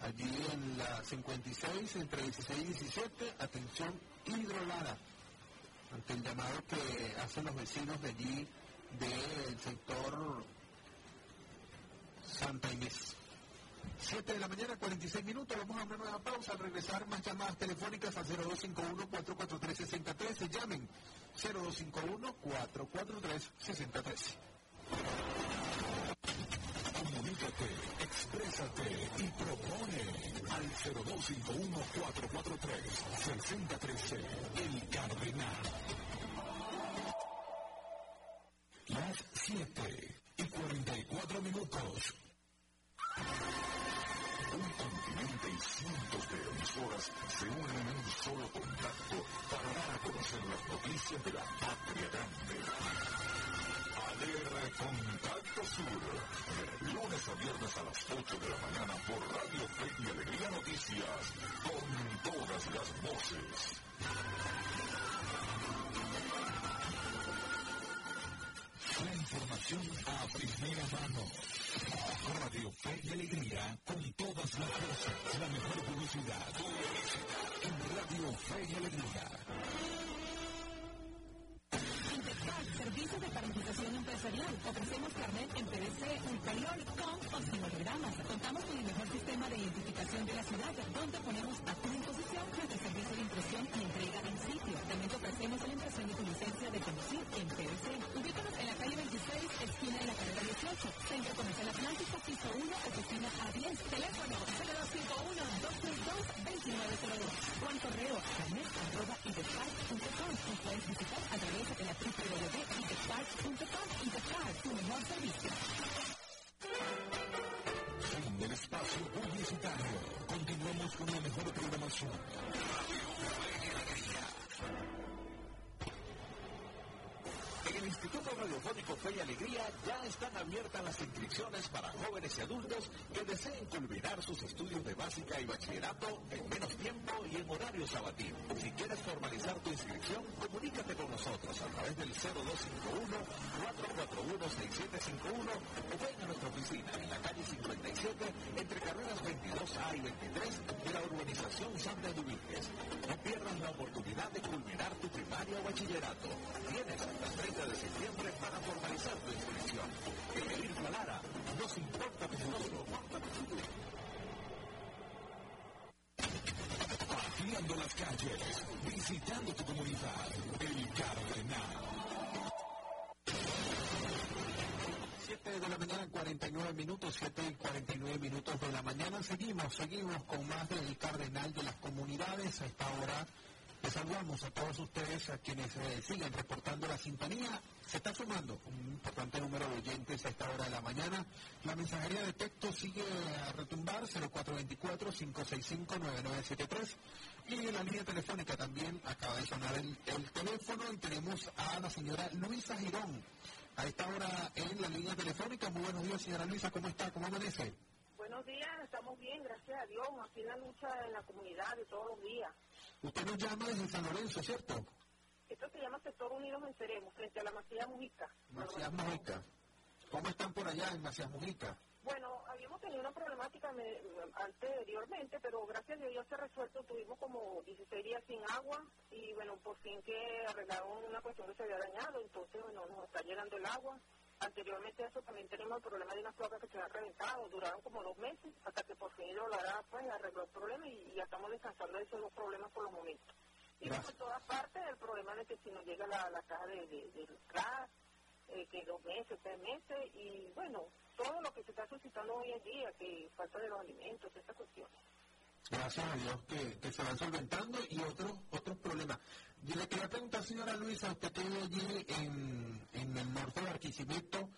allí en la 56 entre 16 y 17 atención hidrolada ante el llamado que hacen los vecinos de allí del sector Santa Inés. 7 de la mañana, 46 minutos. Vamos a una nueva pausa. Al regresar, más llamadas telefónicas al 0251-443-6013. Llamen 0251-443-6013. Comunícate, exprésate al 0251-443-6013. El Cardenal. Las 7 y 44 minutos. Un continente y cientos de emisoras se unen en un solo contacto para dar a conocer las noticias de la patria grande. ADR Contacto Sur. Lunes a viernes a las 8 de la mañana por Radio Fe y Alegría Noticias. Con todas las voces. La información a primera mano. Radio Fe y Alegría con todas las voces. La mejor publicidad. En Radio Fe y Alegría. Servicios de Ofrecemos carnet en PVC, ulterior, con o sin hologramas. Contamos con el mejor sistema de identificación de la ciudad, donde ponemos a tu disposición nuestro servicio de impresión y entrega en sitio. También te ofrecemos la impresión de tu licencia de conducir en PVC. Ubícanos en la calle 26, esquina de la carrera 18, Centro Comercial Atlántico, piso 1, oficina A10. Teléfono 0251-232-2902. Juan Correo, carnet, arroba, Continuamos con la mejor programación. El Instituto Radiofónico Fe y Alegría ya están abiertas las inscripciones para jóvenes y adultos que deseen culminar sus estudios de básica y bachillerato en menos tiempo y en horario sabatino. Si quieres formalizar tu inscripción, comunícate con nosotros a través del 0251-441-6751 o ven a nuestra oficina en la calle 57 entre carreras 22A y 23 de la urbanización Santa Domínguez. No pierdas la oportunidad de culminar tu primaria o bachillerato. Tienes el 30 de septiembre para formalizar tu inscripción. Irma Lara, nos importa tu futuro. Pateando las calles, visitando tu comunidad, El Cardenal. 7 de la mañana, 49 minutos, 7 y 49 minutos de la mañana. Seguimos, seguimos con más del Cardenal de las Comunidades. A esta hora Les saludamos a todos ustedes, a quienes eh, siguen reportando la sintonía. Se está sumando un importante número de oyentes a esta hora de la mañana. La mensajería de texto sigue a retumbar 0424-565-9973. Y en la línea telefónica también acaba de sonar el, el teléfono y tenemos a la señora Luisa Girón. A esta hora en la línea telefónica. Muy buenos días, señora Luisa. ¿Cómo está? ¿Cómo amanece? Buenos días, estamos bien, gracias a Dios. Aquí la lucha en la comunidad de todos los días. Usted nos llama desde San Lorenzo, ¿cierto? Esto se llama Sector Unidos Venceremos, frente a la Macías Mujica. Macías Mujica. ¿Cómo están por allá en Macías Mujica? Bueno, habíamos tenido una problemática me, anteriormente, pero gracias a Dios se ha resuelto. Tuvimos como 16 días sin agua y bueno, por fin que arreglaron una cuestión que se había dañado, entonces bueno, nos está llegando el agua. Anteriormente a eso también tenemos el problema de unas placas que se han reventado, duraron como dos meses, hasta que por fin el Olará pues arregló el problema y, ya estamos descansando de esos dos problemas por los momentos. Y por todas partes el problema de que si nos llega la, la caja de, de, eh, que dos meses, tres meses, y bueno, todo lo que se está suscitando hoy en día, que falta de los alimentos, estas cuestiones. Gracias a Dios que, que se van solventando y otros otros problemas. Yo le quería preguntar, señora Luisa, usted que allí en, en el norte de Barquisimeto,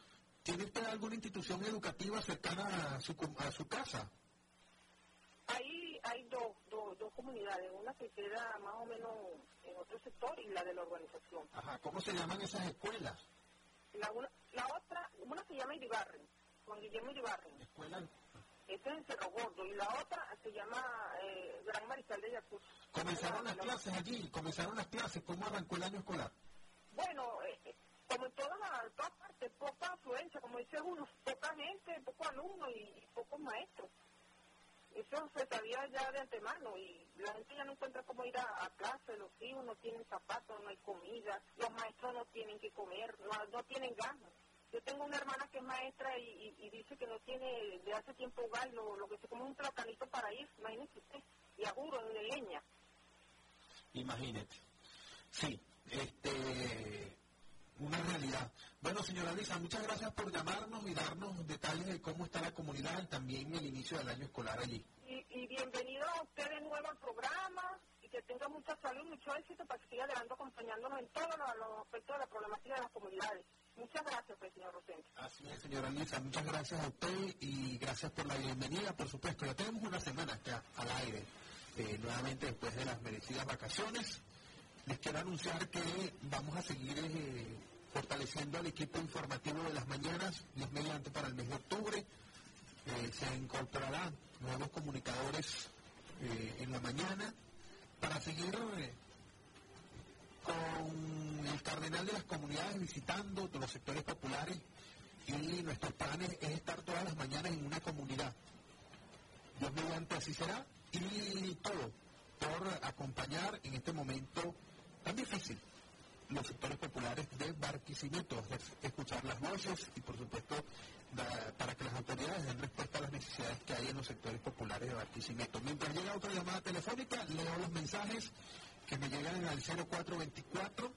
¿tiene usted alguna institución educativa cercana a su, a su casa? Hay, hay dos, dos, dos comunidades, una que queda más o menos en otro sector y la de la urbanización. Ajá, ¿cómo se llaman esas escuelas? La, una, la otra, una se llama Iribarren, con Guillermo Iribarren. ¿Escuela? Es en Cerro Gordo y la otra se llama eh, Gran Mariscal de Yacucho. ¿Comenzaron las clases allí? ¿Comenzaron las clases? ¿Cómo arrancó el año escolar? Bueno, eh, como en todas las todas partes, poca afluencia, como dice uno, poca gente, pocos alumnos y pocos maestros. Eso se sabía ya de antemano y la gente ya no encuentra cómo ir a, a clase, los hijos no tienen zapatos, no hay comida, los maestros no tienen que comer, no, no tienen ganas. Yo tengo una hermana que es maestra y, y, y dice que no tiene de hace tiempo hogar, lo, lo que se come un platanito para ir, imagínese usted, y a juro, en leña. Imagínate. Sí, este, una realidad. Bueno, señora Lisa, muchas gracias por llamarnos y darnos detalles de cómo está la comunidad y también el inicio del año escolar allí. Y, y bienvenido a usted de nuevo al programa y que tenga mucha salud, mucho éxito para que siga adelante acompañándonos en todos los, los aspectos de la problemática de las comunidades. Muchas gracias, pues, señor Rosente. Así es, señora Lisa, muchas gracias a usted y gracias por la bienvenida, por supuesto. Ya tenemos una semana acá al aire, eh, nuevamente después de las merecidas vacaciones. Les quiero anunciar que vamos a seguir eh, fortaleciendo al equipo informativo de las mañanas, es mediante para el mes de octubre. Eh, se incorporarán nuevos comunicadores en la mañana para seguir con el cardenal de las comunidades visitando todos los sectores populares y nuestros planes es estar todas las mañanas en una comunidad. Dios mediante así será y todo por acompañar en este momento tan difícil los sectores populares de Barquisimeto, escuchar las voces y por supuesto para que las autoridades den respuesta a las necesidades que hay en los sectores populares de Barquisimeto. Mientras llega otra llamada telefónica, leo los mensajes que me llegan al 0424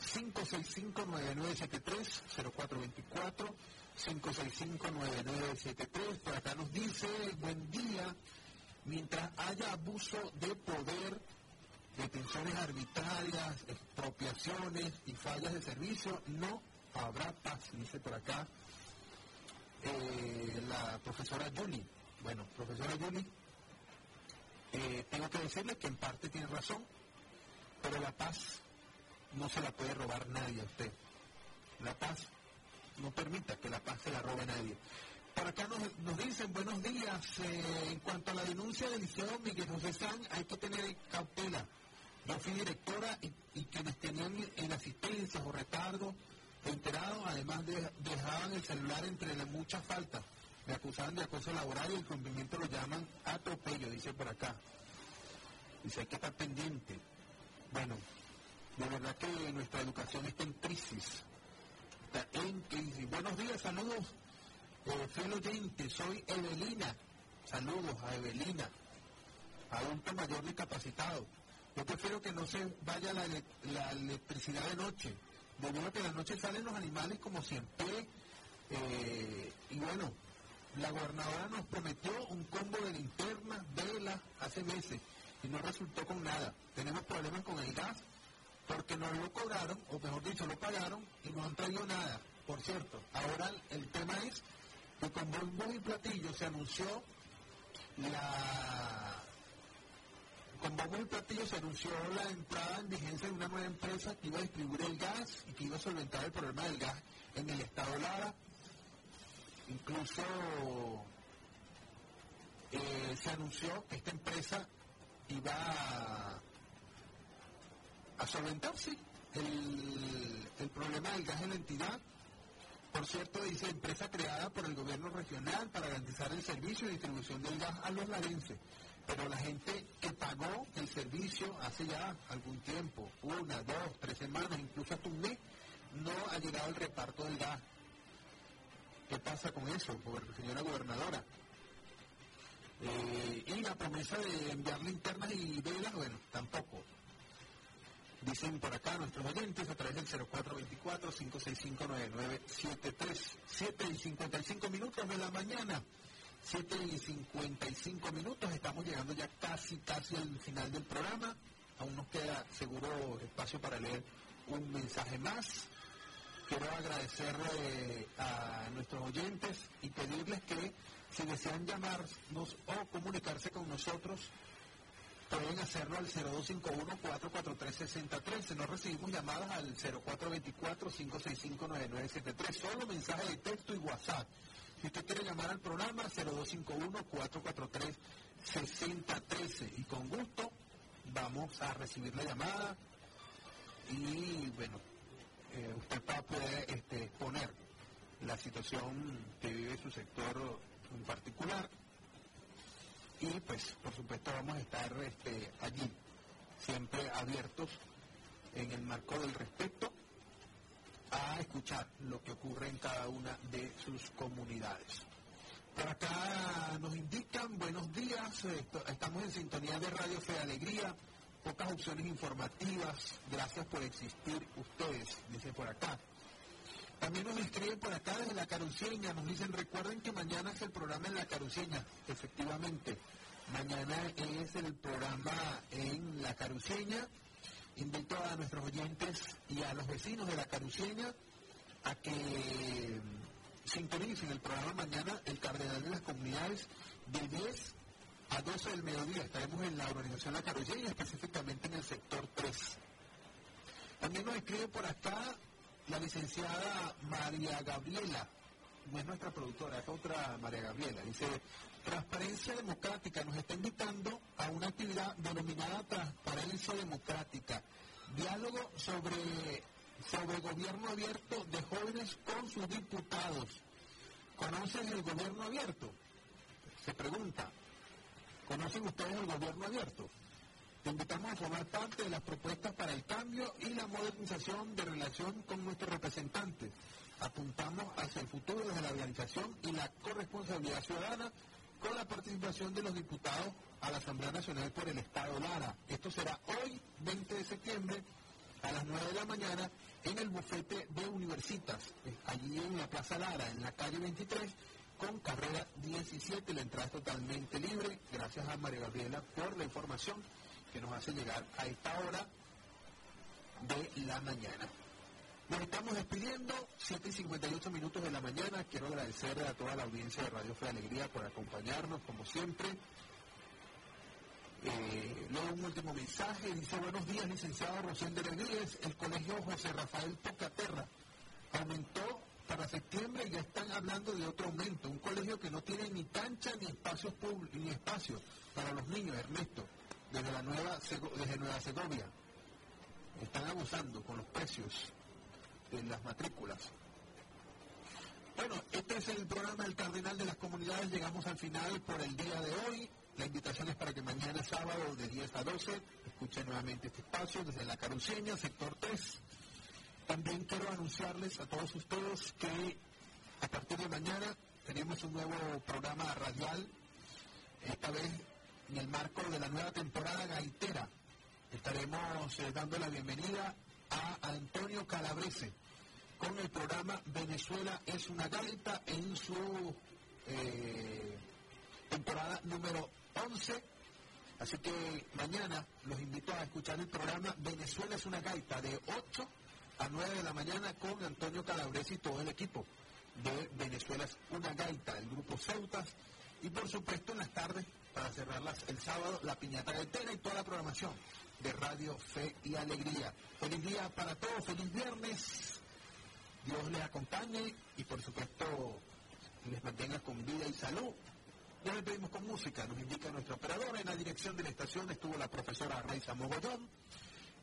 565-9973, 0424 565-9973. Por acá nos dice, buen día, mientras haya abuso de poder, detenciones arbitrarias, expropiaciones y fallas de servicio, no habrá paz, dice por acá eh, la profesora Julie. Bueno, profesora Julie, eh, tengo que decirle que en parte tiene razón, pero la paz no se la puede robar nadie a usted. La paz, no permita que la paz se la robe nadie. Por acá nos, nos dicen, buenos días, eh, en cuanto a la denuncia del liceo Miguel José San, hay que tener cautela. Yo fui directora y, y quienes tenían en asistencias o retardo enterados, además de, dejaban el celular entre las muchas faltas. Me acusaban de acoso laboral y el cumplimiento lo llaman atropello, dice por acá. Dice, hay que estar pendiente. Bueno, de verdad que nuestra educación está en crisis. Está en crisis. Buenos días, saludos. Eh, oyente, soy Evelina. Saludos a Evelina, adulto mayor discapacitado. Yo prefiero que no se vaya la electricidad de noche, debido a que de noche salen los animales como siempre. Eh, y bueno, la gobernadora nos prometió un combo de linternas, velas, hace meses. Y no resultó con nada. Tenemos problemas con el gas porque no lo cobraron, o mejor dicho, lo pagaron y no han traído nada. Por cierto, ahora el tema es que con bombos y platillos se anunció la con bombos y platillos se anunció la entrada en vigencia de una nueva empresa que iba a distribuir el gas y que iba a solventar el problema del gas en el estado Lara. Incluso eh, se anunció que esta empresa iba a, a solventar, sí, el, el problema del gas en la entidad. Por cierto, dice empresa creada por el gobierno regional para garantizar el servicio de distribución del gas a los larenses. Pero la gente que pagó el servicio hace ya algún tiempo, una, dos, tres semanas, incluso hasta un mes, no ha llegado el reparto del gas. ¿Qué pasa con eso, señora gobernadora? Eh, y la promesa de enviar linternas y velas, bueno, tampoco. Dicen por acá nuestros oyentes a través del 0424-565-9973. 7 y 55 minutos de la mañana. 7 y 55 minutos. Estamos llegando ya casi, casi al final del programa. Aún nos queda seguro espacio para leer un mensaje más. Quiero agradecerle a nuestros oyentes y pedirles que si desean llamarnos o comunicarse con nosotros, pueden hacerlo al 0251-443-6013. No recibimos llamadas al 0424-565-9973. Solo mensaje de texto y WhatsApp. Si usted quiere llamar al programa, 0251-443-6013. Y con gusto vamos a recibir la llamada y, bueno, eh, usted puede este, exponer la situación que vive su sector en particular. Y pues, por supuesto, vamos a estar este, allí, siempre abiertos en el marco del respeto a escuchar lo que ocurre en cada una de sus comunidades. Por acá nos indican, buenos días, estamos en sintonía de Radio Fe Alegría, pocas opciones informativas, gracias por existir ustedes, dice por acá. También nos escriben por acá desde la Caruceña, nos dicen, recuerden que mañana es el programa en la Caruceña, efectivamente, mañana es el programa en la Caruceña, invito a nuestros oyentes y a los vecinos de la Caruceña a que sintonicen el programa mañana, el Cardenal de las Comunidades, de 10 a 12 del mediodía. Estaremos en la organización La Caruceña, específicamente en el sector 3. También nos escribe por acá la licenciada María Gabriela, no es nuestra productora, es otra María Gabriela. Dice, Transparencia Democrática nos está invitando a una actividad denominada Transparencia Democrática, diálogo sobre, sobre gobierno abierto de jóvenes con sus diputados. ¿Conocen el gobierno abierto? Se pregunta, ¿conocen ustedes el gobierno abierto? Te invitamos a formar parte de las propuestas para el cambio y la modernización de relación con nuestros representantes. Apuntamos hacia el futuro desde la organización y la corresponsabilidad ciudadana con la participación de los diputados a la Asamblea Nacional por el Estado Lara. Esto será hoy, 20 de septiembre, a las 9 de la mañana, en el bufete de Universitas, allí en la Plaza Lara, en la calle 23, con carrera 17. La entrada es totalmente libre. Gracias a María Gabriela por la información que nos hace llegar a esta hora de la mañana. Nos estamos despidiendo, 7 y 58 minutos de la mañana. Quiero agradecer a toda la audiencia de Radio Fe Alegría por acompañarnos, como siempre. Eh, luego un último mensaje, dice buenos días, licenciado Rosén de Rodríguez, el colegio José Rafael Pocaterra aumentó para septiembre y ya están hablando de otro aumento, un colegio que no tiene ni cancha ni espacios ni espacios para los niños, Ernesto desde, la nueva, desde Nueva Segovia. Están abusando con los precios de las matrículas. Bueno, este es el programa del Cardenal de las Comunidades. Llegamos al final por el día de hoy. La invitación es para que mañana sábado de 10 a 12 escuchen nuevamente este espacio desde la Caruceña, sector 3. También quiero anunciarles a todos ustedes que a partir de mañana tenemos un nuevo programa radial, esta vez en el marco de la nueva temporada gaitera. Estaremos eh, dando la bienvenida a Antonio Calabrese con el programa Venezuela es una gaita en su eh, temporada número 11 Así que mañana los invito a escuchar el programa Venezuela es una gaita de 8 a 9 de la mañana con Antonio Calabresi y todo el equipo de Venezuela es una gaita, el grupo Ceutas. Y por supuesto en las tardes, para cerrarlas el sábado, la piñata gaitera y toda la programación de Radio Fe y Alegría. Feliz día para todos, feliz viernes. Dios les acompañe y por supuesto les mantenga con vida y salud. Le pedimos con música, nos indica nuestro operador. En la dirección de la estación estuvo la profesora Reisa Mogollón.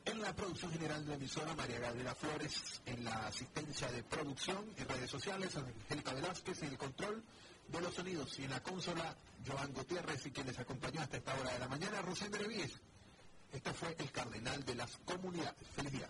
En la producción general de la emisora, María Gabriela Flores. En la asistencia de producción en redes sociales, Angélica Velázquez. En el control de los sonidos y en la consola, Joan Gutiérrez. Y quien les acompañó hasta esta hora de la mañana, Rosén Brevíes. Este fue el cardenal de las comunidades. Feliz día.